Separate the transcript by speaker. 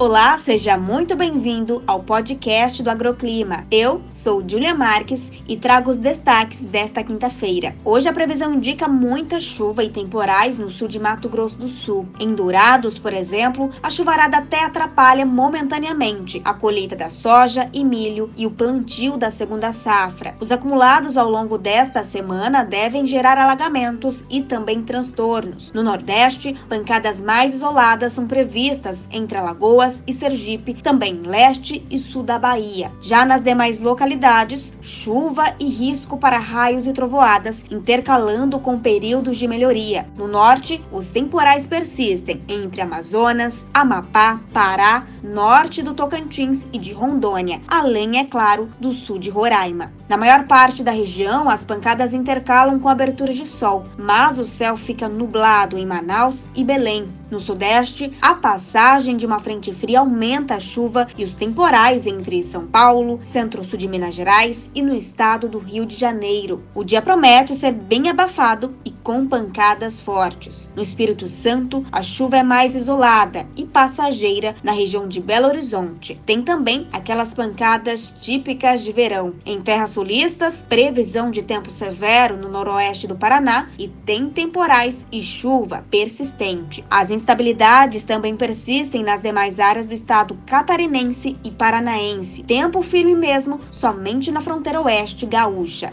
Speaker 1: Olá, seja muito bem-vindo ao podcast do Agroclima. Eu sou Julia Marques e trago os destaques desta quinta-feira. Hoje a previsão indica muita chuva e temporais no sul de Mato Grosso do Sul. Em Dourados, por exemplo, a chuvarada até atrapalha momentaneamente a colheita da soja e milho e o plantio da segunda safra. Os acumulados ao longo desta semana devem gerar alagamentos e também transtornos. No Nordeste, pancadas mais isoladas são previstas entre Alagoas Alagoas e Sergipe, também leste e sul da Bahia. Já nas demais localidades, chuva e risco para raios e trovoadas, intercalando com períodos de melhoria. No norte, os temporais persistem entre Amazonas, Amapá, Pará, norte do Tocantins e de Rondônia, além, é claro, do sul de Roraima. Na maior parte da região, as pancadas intercalam com aberturas de sol, mas o céu fica nublado em Manaus e Belém. No sudeste, a passagem de uma frente fria aumenta a chuva e os temporais entre São Paulo, centro-sul de Minas Gerais e no estado do Rio de Janeiro. O dia promete ser bem abafado e com pancadas fortes. No Espírito Santo, a chuva é mais isolada e passageira na região de Belo Horizonte. Tem também aquelas pancadas típicas de verão. Em terras sulistas, previsão de tempo severo no noroeste do Paraná e tem temporais e chuva persistente. As instabilidades também persistem nas demais áreas do estado catarinense e paranaense. Tempo firme mesmo somente na fronteira oeste gaúcha.